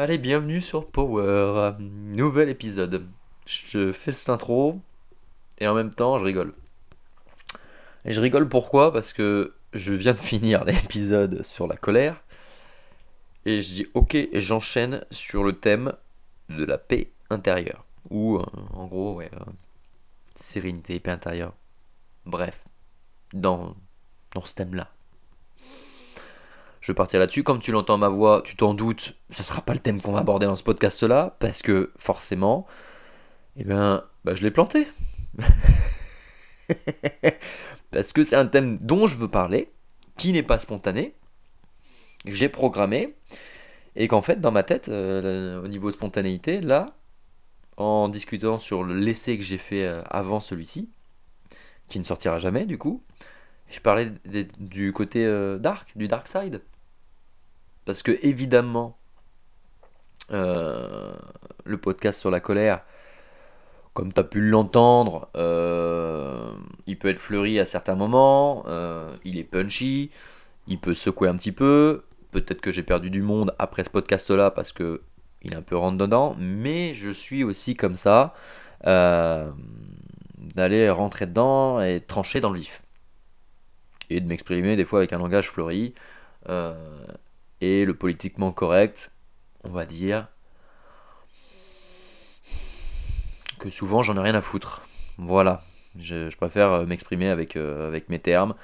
Allez, bienvenue sur Power, nouvel épisode. Je fais cette intro et en même temps je rigole. Et je rigole pourquoi? Parce que je viens de finir l'épisode sur la colère et je dis ok j'enchaîne sur le thème de la paix intérieure. Ou euh, en gros, ouais, euh, sérénité, paix intérieure. Bref, dans, dans ce thème-là. Je vais partir là-dessus. Comme tu l'entends ma voix, tu t'en doutes, ça sera pas le thème qu'on va aborder dans ce podcast-là, parce que forcément, eh bien, bah, je l'ai planté. parce que c'est un thème dont je veux parler, qui n'est pas spontané, que j'ai programmé, et qu'en fait, dans ma tête, euh, au niveau spontanéité, là, en discutant sur l'essai que j'ai fait euh, avant celui-ci, qui ne sortira jamais du coup, je parlais du côté euh, dark, du dark side. Parce que évidemment, euh, le podcast sur la colère, comme tu as pu l'entendre, euh, il peut être fleuri à certains moments, euh, il est punchy, il peut secouer un petit peu. Peut-être que j'ai perdu du monde après ce podcast-là parce que il est un peu rentre dedans, mais je suis aussi comme ça d'aller rentrer dedans et trancher dans le vif. Et de m'exprimer des fois avec un langage fleuri et le politiquement correct, on va dire que souvent j'en ai rien à foutre. Voilà, je, préfère euh, m'exprimer avec, euh, avec mes termes.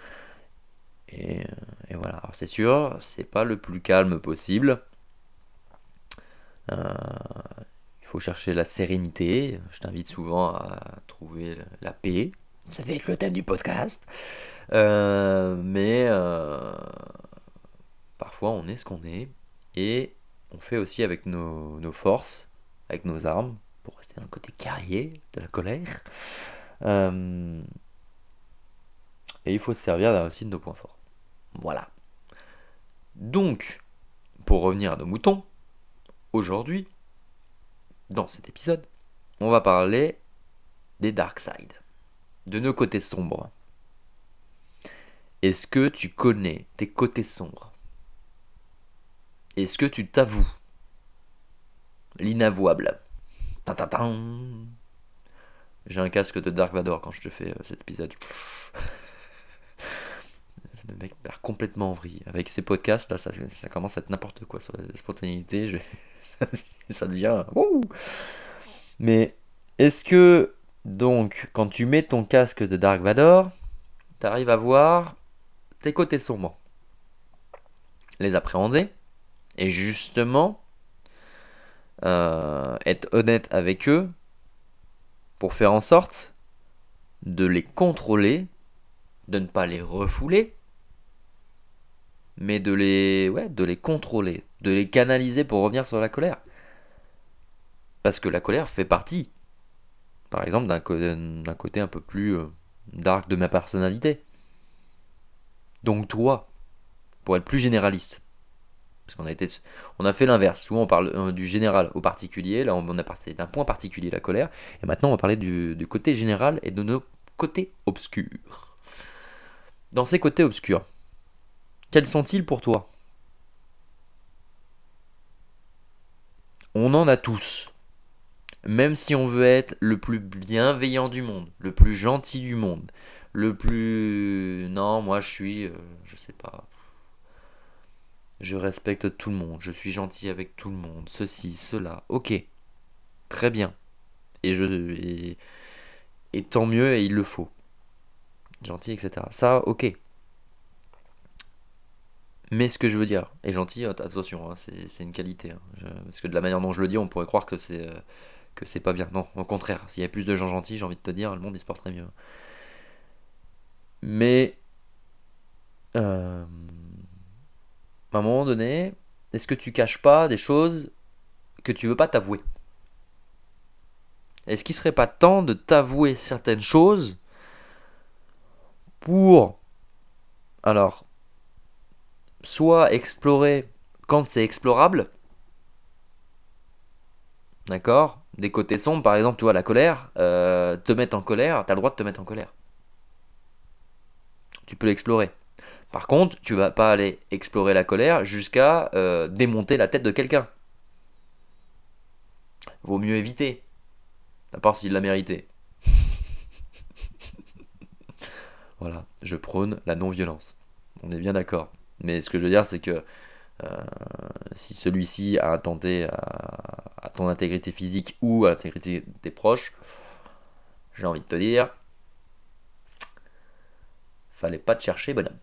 Et, euh, voilà, c'est sûr, c'est pas le plus calme possible. il faut chercher la sérénité. Je t'invite souvent à trouver la paix. Ça va être le thème du podcast. mais on est ce qu'on est et on fait aussi avec nos, forces, avec nos armes, pour rester dans le côté carrier de la colère. Euh, et il faut se servir aussi de nos points forts. Voilà. Donc, pour revenir à nos moutons, aujourd'hui, dans cet épisode, on va parler des dark side, de nos côtés sombres. Est-ce que tu connais tes côtés sombres? Est-ce que tu t'avoues l'inavouable? J'ai un casque de Dark Vador quand je te fais euh, cet épisode. Le mec perd complètement en vrille. Avec ces podcasts, là, ça, commence à être n'importe quoi sur la spontanéité. ça devient. Mais est-ce que, donc, quand tu mets ton casque de Dark Vador, t'arrives à voir tes côtés sombres Les appréhender et justement, euh, être honnête avec eux pour faire en sorte de les contrôler, de ne pas les refouler, mais de les, ouais, de les contrôler, de les canaliser pour revenir sur la colère. Parce que la colère fait partie, par exemple, d'un, côté un peu plus euh, dark de ma personnalité. Donc toi, pour être plus généraliste, parce qu'on a, on a fait l'inverse. Souvent, on parle euh, du général au particulier. Là, on a parlé d'un point particulier, la colère. Et maintenant, on va parler du, côté général et de nos côtés obscurs. Dans ces côtés obscurs, quels sont-ils pour toi? On en a tous. Même si on veut être le plus bienveillant du monde, le plus gentil du monde, le plus... Non, moi je suis... Euh, je sais pas je respecte tout le monde, je suis gentil avec tout le monde, ceci, cela, ok, très bien. Et, je, et, tant mieux, et il le faut. Gentil, etc. Ça, ok. Mais ce que je veux dire, et gentil, attention, hein, c'est une qualité. Hein. parce que de la manière dont je le dis, on pourrait croire que c'est euh, que c'est pas bien. Non, au contraire, s'il y a plus de gens gentils, j'ai envie de te dire, le monde il se porterait mieux. Mais euh, à un moment donné, est-ce que tu caches pas des choses que tu veux pas t'avouer? Est-ce qu'il serait pas temps de t'avouer certaines choses pour alors soit explorer quand c'est explorable D'accord? Des côtés sombres, par exemple, tu vois, la colère, euh, te mettre en colère, tu as le droit de te mettre en colère. Tu peux l'explorer. Par contre, tu vas pas aller explorer la colère jusqu'à euh, démonter la tête de quelqu'un. vaut mieux éviter. À part s'il l'a mérité. voilà, je prône la non-violence. On est bien d'accord. Mais ce que je veux dire, c'est que euh, si celui-ci a attenté à, ton intégrité physique ou à l'intégrité de tes proches, j'ai envie de te dire, fallait pas te chercher, bonhomme.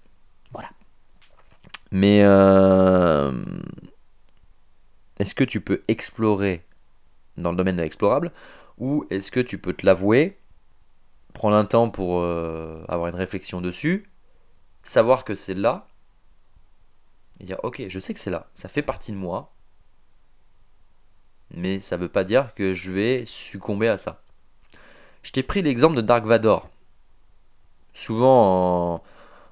Voilà. Mais euh, est-ce que tu peux explorer dans le domaine de l'explorable ou est-ce que tu peux te l'avouer, prendre un temps pour euh, avoir une réflexion dessus, savoir que c'est là et dire ok, je sais que c'est là, ça fait partie de moi, mais ça veut pas dire que je vais succomber à ça. Je t'ai pris l'exemple de Dark Vador. Souvent en,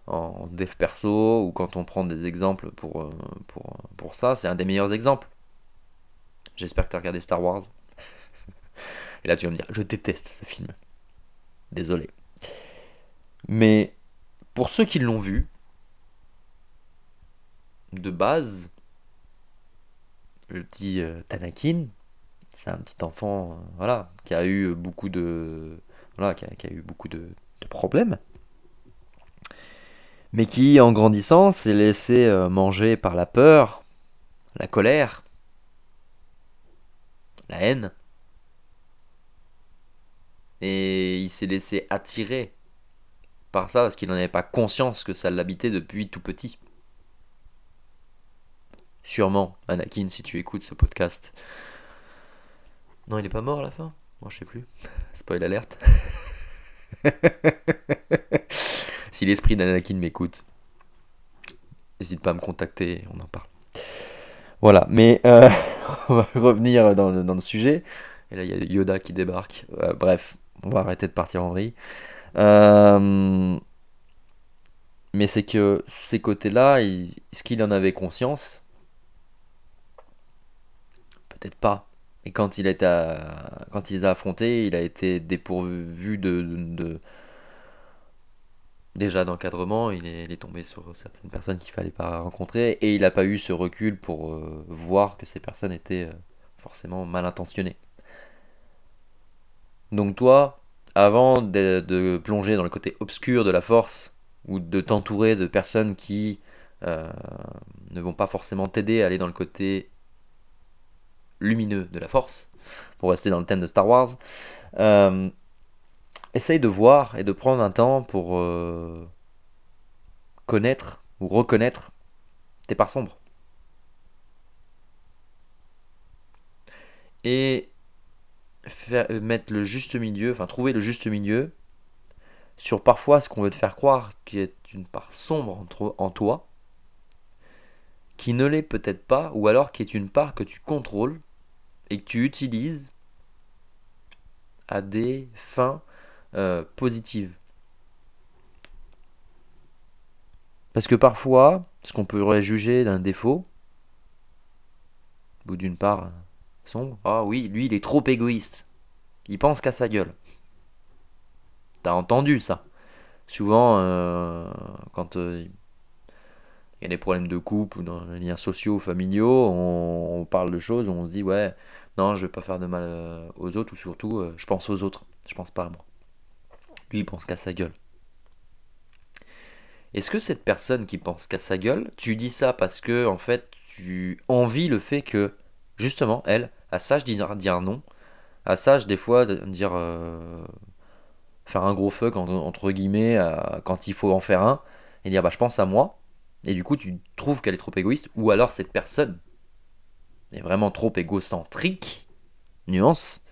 en, dev perso ou quand on prend des exemples pour, euh, pour, pour ça, c'est un des meilleurs exemples. J'espère que tu as regardé Star Wars. Et là tu vas me dire, je déteste ce film. Désolé. Mais pour ceux qui l'ont vu, de base, le petit euh, Tanakin, c'est un petit enfant, euh, voilà, qui a eu beaucoup de, voilà, qui a, eu beaucoup de, problèmes, mais qui, en grandissant, s'est laissé euh, manger par la peur, la colère, la haine, et il s'est laissé attirer par ça parce qu'il n'en avait pas conscience que ça l'habitait depuis tout petit. Sûrement, Anakin, si tu écoutes ce podcast. Non, il est pas mort à la fin? Moi, je sais plus. Spoil alerte. si l'esprit d'Anakin m'écoute, n'hésite pas à me contacter, on en parle. Voilà, mais euh, on va revenir dans le, sujet. Et là, il y a Yoda qui débarque. Euh, bref, on va arrêter de partir en vrille. Euh, mais c'est que ces côtés-là, est-ce qu'il en avait conscience? Peut-être pas. Et quand il, est à, quand il les a affrontés, il a été dépourvu de, de déjà d'encadrement, il est, tombé sur certaines personnes qu'il fallait pas rencontrer, et il n'a pas eu ce recul pour euh, voir que ces personnes étaient euh, forcément mal intentionnées. Donc toi, avant de, plonger dans le côté obscur de la force, ou de t'entourer de personnes qui euh, ne vont pas forcément t'aider à aller dans le côté lumineux de la force, pour rester dans le thème de Star Wars, essaye de voir et de prendre un temps pour euh, connaître ou reconnaître tes parts sombres. Et faire, euh, mettre le juste milieu, enfin trouver le juste milieu sur parfois ce qu'on veut te faire croire qui est une part sombre en, en toi, qui ne l'est peut-être pas, ou alors qui est une part que tu contrôles et que tu utilises à des fins euh, positives. Parce que parfois, ce qu'on pourrait juger d'un défaut, ou d'une part sombre, ah oui, lui il est trop égoïste. Il pense qu'à sa gueule. T'as entendu ça. Souvent, euh, quand euh, il y a des problèmes de couple ou dans les liens sociaux, familiaux, on, parle de choses on se dit, ouais, non, je vais pas faire de mal euh, aux autres, ou surtout, euh, je pense aux autres, je pense pas à moi. Lui, il pense qu'à sa gueule. Est-ce que cette personne qui pense qu'à sa gueule, tu dis ça parce que, en fait, tu envies le fait que, justement, elle, à sage dire, dire non, à sage, des fois, dire. Euh, faire un gros fuck, entre guillemets, quand il faut en faire un, et dire, bah, je pense à moi, et du coup, tu trouves qu'elle est trop égoïste, ou alors cette personne est vraiment trop égocentrique, nuance,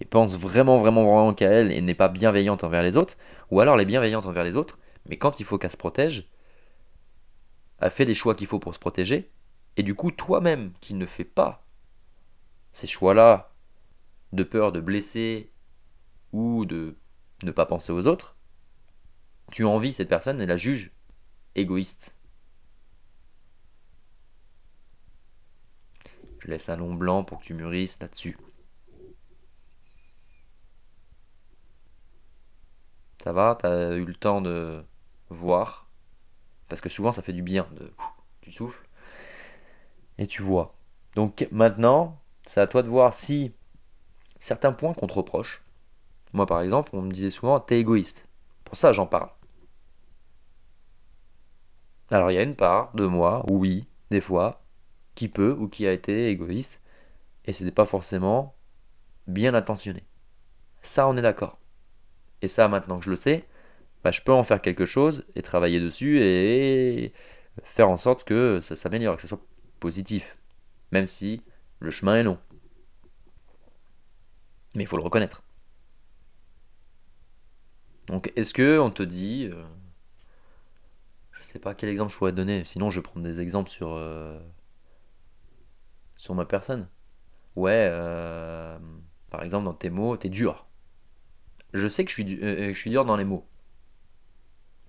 et pense vraiment, vraiment, vraiment qu'à elle et n'est pas bienveillante envers les autres, ou alors elle est bienveillante envers les autres, mais quand il faut qu'elle se protège, elle fait les choix qu'il faut pour se protéger, et du coup, toi-même qui ne fais pas ces choix-là, de peur de blesser ou de ne pas penser aux autres, tu envies cette personne et la juges égoïste. Je laisse un long blanc pour que tu mûrisses là-dessus. Ça va T'as eu le temps de voir Parce que souvent ça fait du bien. De... Tu souffles et tu vois. Donc maintenant, c'est à toi de voir si certains points qu'on te reproche. Moi, par exemple, on me disait souvent, t'es égoïste. Pour ça, j'en parle. Alors, il y a une part de moi, oui, des fois, qui peut ou qui a été égoïste, et ce n'est pas forcément bien intentionné. Ça, on est d'accord. Et ça, maintenant que je le sais, bah, je peux en faire quelque chose et travailler dessus et faire en sorte que ça s'améliore, que ce soit positif. Même si le chemin est long. Mais il faut le reconnaître. Donc, est-ce que on te dit, euh, je sais pas quel exemple je pourrais donner. Sinon, je vais prendre des exemples sur euh, sur ma personne. Ouais, euh, par exemple, dans tes mots, t'es dur. Je sais que je suis, je suis dur dans les mots.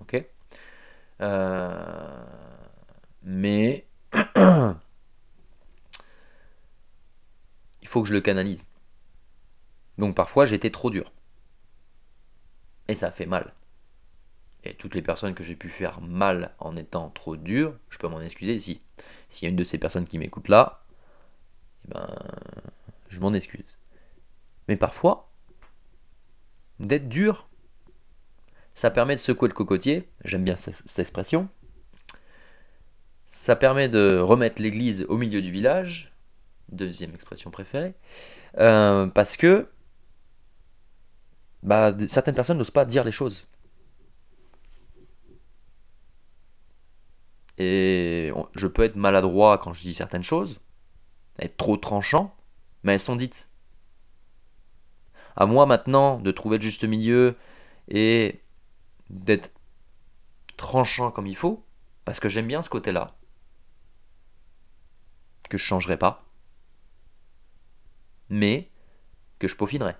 Ok? mais il faut que je le canalise. Donc parfois j'étais trop dur. Et ça fait mal. Et toutes les personnes que j'ai pu faire mal en étant trop dur, je peux m'en excuser ici. S'il y a une de ces personnes qui m'écoute là, eh ben, je m'en excuse. Mais parfois, d'être dur, ça permet de secouer le cocotier, j'aime bien cette expression. Ça permet de remettre l'église au milieu du village, deuxième expression préférée, euh, parce que bah, certaines personnes n'osent pas dire les choses. Et je peux être maladroit quand je dis certaines choses, être trop tranchant, mais elles sont dites. À moi maintenant de trouver le juste milieu et d'être tranchant comme il faut, parce que j'aime bien ce côté-là, que je changerai pas, mais que je peaufinerai.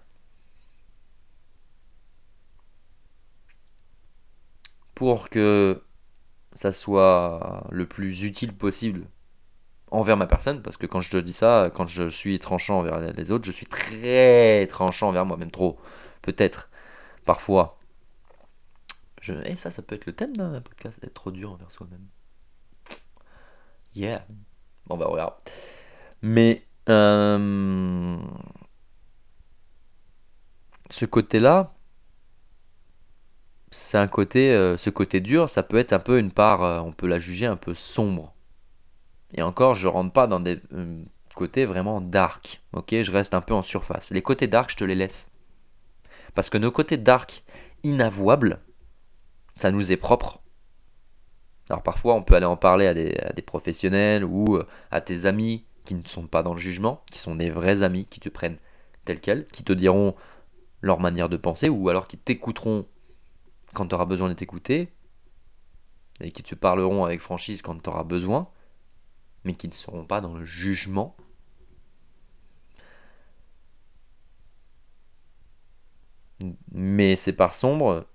pour que ça soit le plus utile possible envers ma personne, parce que quand je te dis ça, quand je suis tranchant envers les autres, je suis très tranchant envers moi, même trop, peut-être, parfois. Je... Et ça, ça peut être le thème d'un podcast, être trop dur envers soi-même. Yeah. Bon bah voilà. Mais euh... ce côté-là, c'est un côté, euh, ce côté dur, ça peut être un peu une part, euh, on peut la juger un peu sombre. Et encore, je rentre pas dans des euh, côtés vraiment dark, ok? Je reste un peu en surface. Les côtés dark, je te les laisse. Parce que nos côtés dark, inavouables, ça nous est propre. Alors parfois, on peut aller en parler à des, à des professionnels ou à tes amis qui ne sont pas dans le jugement, qui sont des vrais amis, qui te prennent tel quel, qui te diront leur manière de penser, ou alors qui t'écouteront quand tu auras besoin d'être écouté, et qui te parleront avec franchise quand tu auras besoin, mais qui ne seront pas dans le jugement. Mais c'est par sombre,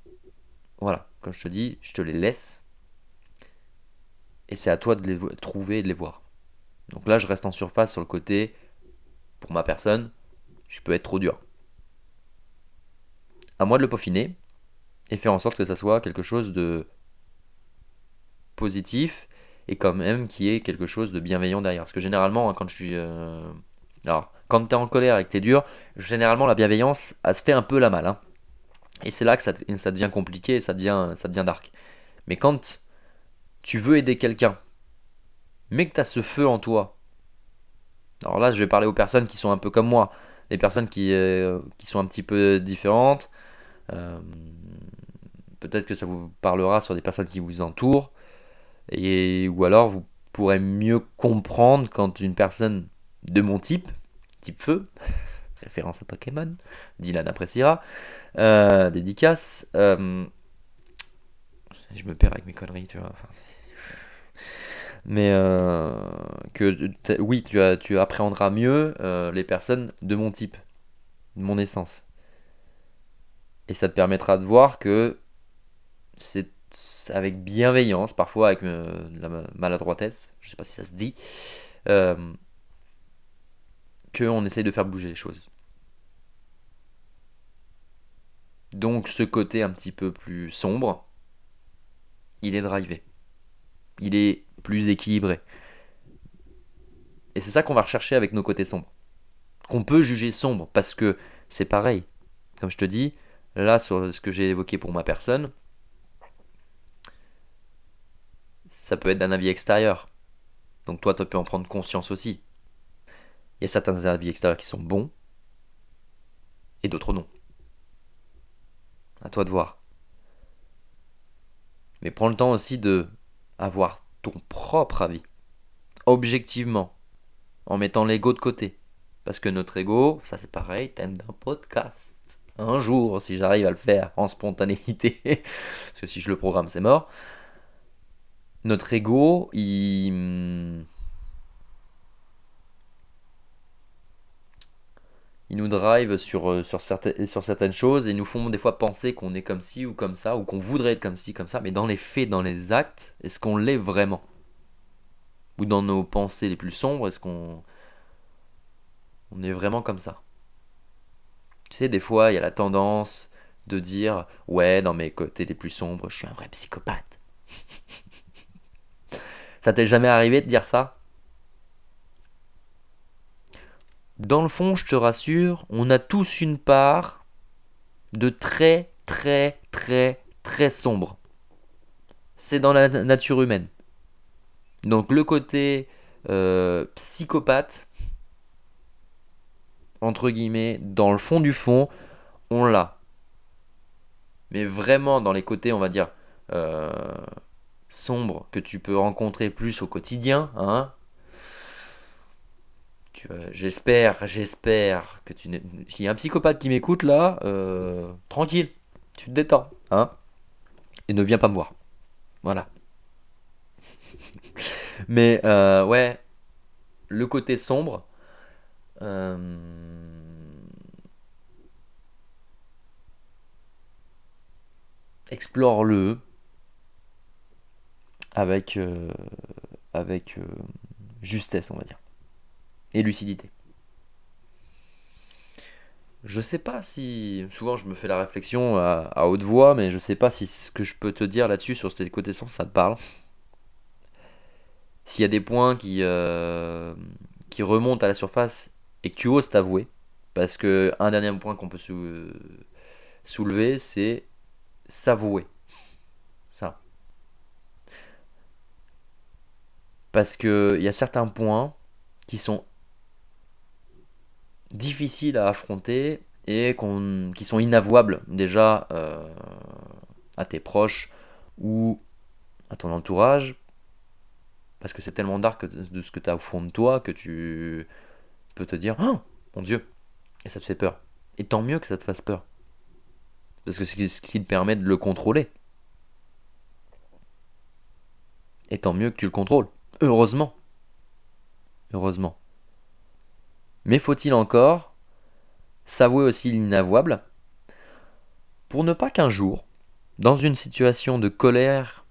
voilà, comme je te dis, je te les laisse. Et c'est à toi de les trouver et de les voir. Donc là, je reste en surface sur le côté, pour ma personne, je peux être trop dur. À moi de le peaufiner, et faire en sorte que ça soit quelque chose de positif et quand même qui est quelque chose de bienveillant derrière. Parce que généralement, hein, quand je suis. Euh, alors, quand t'es en colère et que t'es dur, généralement la bienveillance, elle se fait un peu la mal. Hein. Et c'est là que ça, devient compliqué ça devient, ça devient dark. Mais quand tu veux aider quelqu'un, mais que tu as ce feu en toi, alors là je vais parler aux personnes qui sont un peu comme moi, les personnes qui, euh, qui sont un petit peu différentes, euh, peut-être que ça vous parlera sur des personnes qui vous entourent, et, ou alors vous pourrez mieux comprendre quand une personne de mon type, type feu, référence à Pokémon, Dylan appréciera, euh, dédicace, euh, je me perds avec mes conneries, tu vois, mais euh, que oui, tu, as, tu appréhenderas mieux les personnes de mon type, de mon essence. Et ça te permettra de voir que c'est avec bienveillance, parfois avec euh, la maladroitesse, je sais pas si ça se dit, euh, qu'on essaye de faire bouger les choses. Donc ce côté un petit peu plus sombre, il est drivé. Il est plus équilibré. Et c'est ça qu'on va rechercher avec nos côtés sombres. qu'on peut juger sombre, parce que c'est pareil. Comme je te dis, là, sur ce que j'ai évoqué pour ma personne, ça peut être d'un avis extérieur. Donc toi, tu peux en prendre conscience aussi. Il y a certains avis extérieurs qui sont bons, et d'autres non. À toi de voir. Mais prends le temps aussi de avoir ton propre avis. Objectivement. En mettant l'ego de côté. Parce que notre ego, ça c'est pareil, thème d'un podcast. Un jour, si j'arrive à le faire en spontanéité, parce que si je le programme, c'est mort. Notre ego, il. Nous drive sur, euh, sur, certaines, choses et nous font des fois penser qu'on est comme ci ou comme ça, ou qu'on voudrait être comme ci, comme ça, mais dans les faits, dans les actes, est-ce qu'on l'est vraiment? Ou dans nos pensées les plus sombres, est-ce qu'on on est vraiment comme ça? Tu sais, des fois, il y a la tendance de dire Ouais, dans mes côtés les plus sombres, je suis un vrai psychopathe. Ça t'est jamais arrivé de dire ça? Dans le fond, je te rassure, on a tous une part de très, très, très, très sombre. C'est dans la nature humaine. Donc le côté euh, psychopathe, entre guillemets, dans le fond du fond, on l'a. Mais vraiment dans les côtés, on va dire, euh, sombres que tu peux rencontrer plus au quotidien, hein. J'espère, j'espère que tu S'il y a un psychopathe qui m'écoute là, euh, tranquille, tu te détends, hein. Et ne viens pas me voir. Voilà. Mais euh, ouais, le côté sombre, euh, explore-le avec, euh, euh, justesse, on va dire, et lucidité. Je sais pas si. Souvent, je me fais la réflexion à, haute voix, mais je sais pas si ce que je peux te dire là-dessus, sur cette sens, ça te parle. S'il y a des points qui, qui remontent à la surface et que tu oses t'avouer. Parce que un dernier point qu'on peut soulever, c'est s'avouer. Ça. Parce qu'il y a certains points qui sont difficiles à affronter et qui sont inavouables déjà euh, à tes proches ou à ton entourage. Parce que c'est tellement dark de ce que tu as au fond de toi que tu peut te dire Oh mon Dieu Et ça te fait peur. Et tant mieux que ça te fasse peur. Parce que c'est ce qui te permet de le contrôler. Et tant mieux que tu le contrôles. Heureusement. Heureusement. Mais faut-il encore s'avouer aussi l'inavouable pour ne pas qu'un jour, dans une situation de colère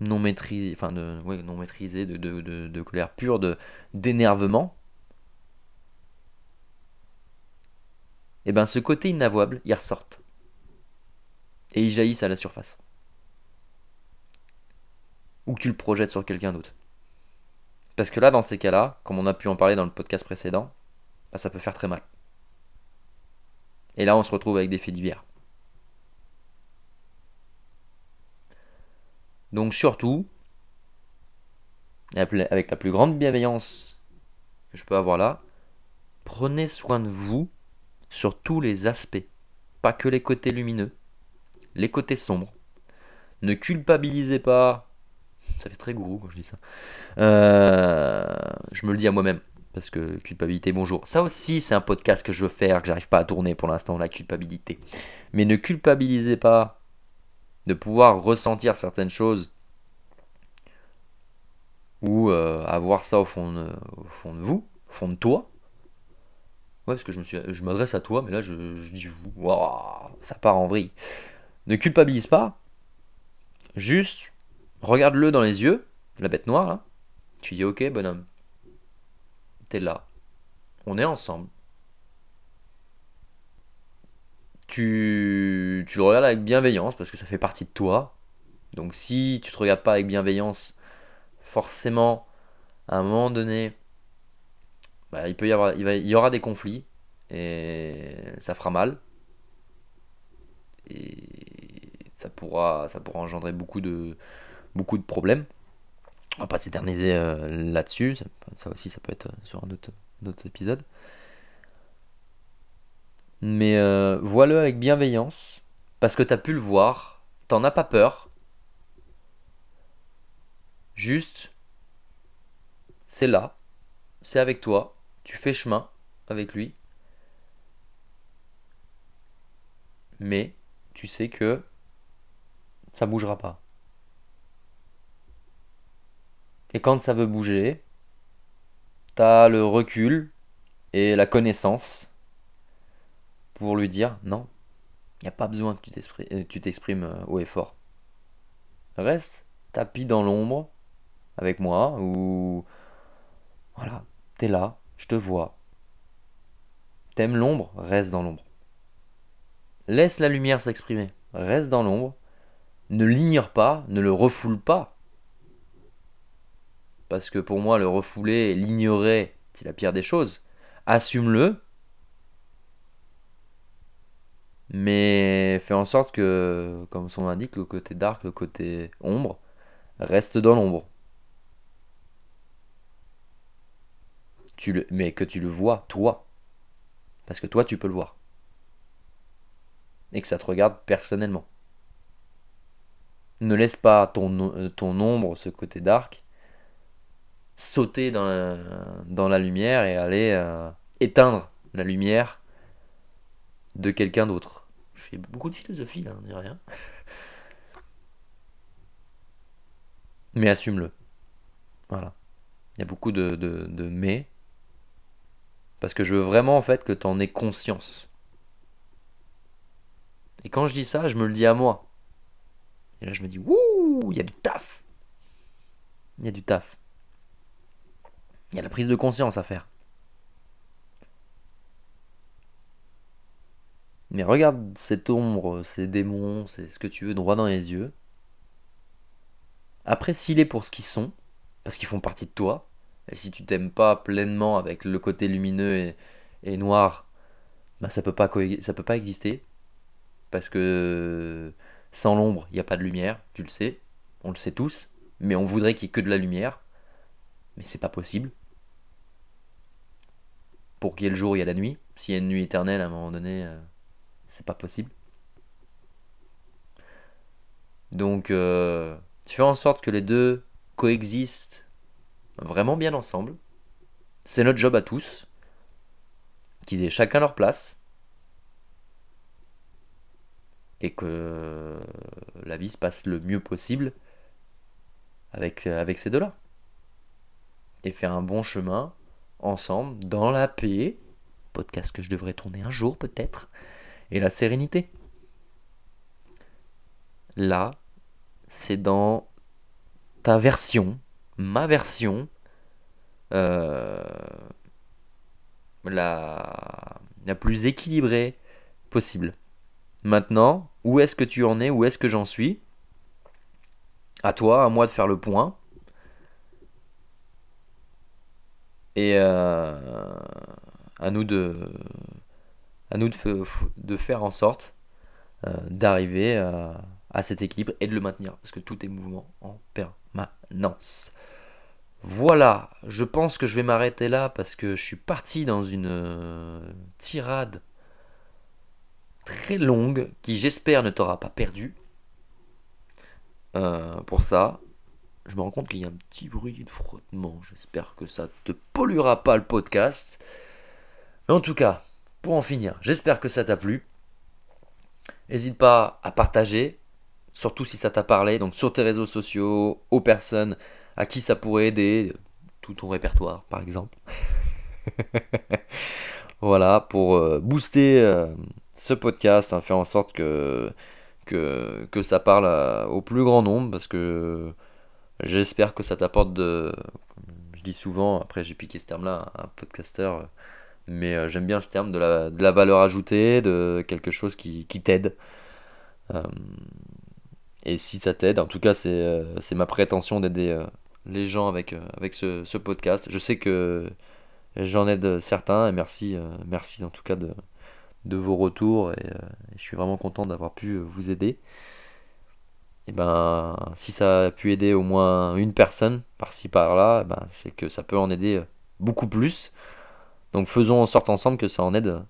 non maîtrisée, de, colère pure, d'énervement, eh ben ce côté inavouable, il ressorte. Et il jaillisse à la surface. Ou que tu le projettes sur quelqu'un d'autre. Parce que là, dans ces cas-là, comme on a pu en parler dans le podcast précédent, bah, ça peut faire très mal. Et là, on se retrouve avec des faits divers. Donc surtout, avec la plus grande bienveillance que je peux avoir là, prenez soin de vous sur tous les aspects, pas que les côtés lumineux, les côtés sombres. Ne culpabilisez pas. Ça fait très gourou quand je dis ça. Euh, je me le dis à moi-même. Parce que culpabilité, bonjour. Ça aussi, c'est un podcast que je veux faire, que j'arrive pas à tourner pour l'instant, la culpabilité. Mais ne culpabilisez pas de pouvoir ressentir certaines choses ou euh, avoir ça au fond, de vous, au fond de toi, Ouais, parce que je m'adresse à toi, mais là je, dis vous. Waouh, ça part en vrille. Ne culpabilise pas. Juste, regarde-le dans les yeux, la bête noire là. Tu dis ok, bonhomme. T'es là. On est ensemble. Tu, tu le regardes avec bienveillance parce que ça fait partie de toi. Donc si tu te regardes pas avec bienveillance, forcément, à un moment donné, bah, il peut y avoir, il, y aura des conflits et ça fera mal. Et ça pourra, ça pourra engendrer beaucoup de, beaucoup de problèmes. On va pas s'éterniser euh, là-dessus. Ça, aussi, ça peut être sur un autre, épisode. Mais euh, vois-le avec bienveillance. Parce que tu as pu le voir. T'en as pas peur. Juste, c'est là. C'est avec toi. Tu fais chemin avec lui. Mais tu sais que ça bougera pas. Et quand ça veut bouger, t'as le recul et la connaissance pour lui dire non, il n'y a pas besoin que tu t'exprimes euh, haut et fort. Reste tapis dans l'ombre avec moi ou voilà, t'es là, je te vois. T'aimes l'ombre, reste dans l'ombre. Laisse la lumière s'exprimer, reste dans l'ombre. Ne l'ignore pas, ne le refoule pas. Parce que pour moi, le refouler, l'ignorer, c'est la pire des choses. Assume-le, mais fais en sorte que, comme son nom l'indique, le côté dark, le côté ombre, reste dans l'ombre. Tu le, mais que tu le vois, toi. Parce que toi, tu peux le voir. Et que ça te regarde personnellement. Ne laisse pas ton, euh, ton ombre, ce côté dark, sauter dans la, dans la lumière et aller euh, éteindre la lumière de quelqu'un d'autre. Je fais beaucoup de philosophie là, on dirait rien. mais assume-le. Voilà. Il y a beaucoup de, de, de mais. Parce que je veux vraiment en fait que tu en aies conscience. Et quand je dis ça, je me le dis à moi. Et là, je me dis, wouh, il y a du taf. Il y a du taf. Il y a la prise de conscience à faire. Mais regarde cette ombre, ces démons, c'est ce que tu veux droit dans les yeux. Apprécie-les pour ce qu'ils sont, parce qu'ils font partie de toi. Et si tu t'aimes pas pleinement avec le côté lumineux et, noir, bah ça peut pas ça peut pas exister. Parce que sans l'ombre, il n'y a pas de lumière, tu le sais, on le sait tous, mais on voudrait qu'il y ait que de la lumière. Mais c'est pas possible. Pour qu'il y ait le jour, il y a la nuit. S'il y a une nuit éternelle, à un moment donné, euh, c'est pas possible. Donc, euh, tu fais en sorte que les deux coexistent vraiment bien ensemble. C'est notre job à tous. Qu'ils aient chacun leur place. Et que la vie se passe le mieux possible avec, avec ces deux-là. Et faire un bon chemin ensemble, dans la paix. Podcast que je devrais tourner un jour peut-être et la sérénité. Là, c'est dans ta version, ma version, euh, la, la plus équilibrée possible. Maintenant, où est-ce que tu en es, où est-ce que j'en suis? À toi, à moi de faire le point. Et euh, à nous de à nous de, faire en sorte euh, d'arriver euh, à cet équilibre et de le maintenir, parce que tout est mouvement en permanence. Voilà, je pense que je vais m'arrêter là parce que je suis parti dans une tirade très longue qui j'espère ne t'aura pas perdu. pour ça, je me rends compte qu'il y a un petit bruit de frottement. J'espère que ça te polluera pas le podcast. Mais en tout cas, pour en finir, j'espère que ça t'a plu. N'hésite pas à partager, surtout si ça t'a parlé, donc sur tes réseaux sociaux, aux personnes à qui ça pourrait aider, tout ton répertoire par exemple. voilà, pour euh, booster euh, ce podcast, hein, faire en sorte que, ça parle au plus grand nombre, parce que j'espère que ça t'apporte de... Je dis souvent, après j'ai piqué ce terme-là, un podcasteur mais euh, j'aime bien ce terme de la, de la, valeur ajoutée, de quelque chose qui, qui t'aide. Euh, et si ça t'aide, en tout cas, c'est euh, ma prétention d'aider les gens avec, avec ce, ce, podcast. Je sais que j'en aide certains et merci, merci en tout cas de, de vos retours et, je suis vraiment content d'avoir pu vous aider. Et ben, si ça a pu aider au moins une personne par-ci par-là, eh ben, c'est que ça peut en aider beaucoup plus. Donc faisons en sorte ensemble que ça en aide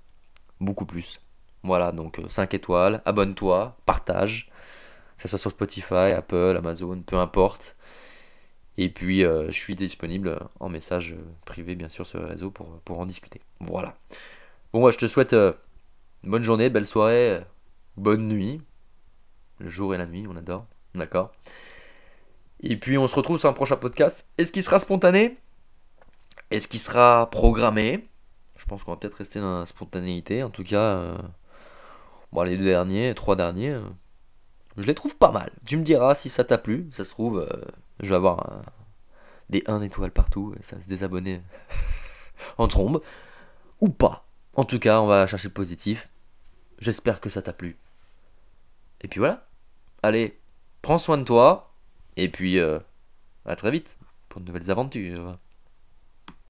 beaucoup plus. Voilà, donc 5 étoiles, abonne-toi, partage, que ce soit sur Spotify, Apple, Amazon, peu importe. Et puis, euh, je suis disponible en message privé, bien sûr, sur le réseau pour, en discuter. Voilà. Bon, moi, je te souhaite euh, bonne journée, belle soirée, bonne nuit. Le jour et la nuit, on adore. D'accord? Et puis, on se retrouve sur un prochain podcast. Est-ce qu'il sera spontané? Est-ce qu'il sera programmé? Je pense qu'on va peut-être rester dans la spontanéité. En tout cas, euh, bon, les deux derniers, trois derniers, je les trouve pas mal. Tu me diras si ça t'a plu. Ça se trouve je vais avoir des 1 étoile partout, et ça va se désabonner en trombe, ou pas. En tout cas, on va chercher le positif. J'espère que ça t'a plu. Et puis voilà. Allez, prends soin de toi, et puis euh, à très vite pour de nouvelles aventures.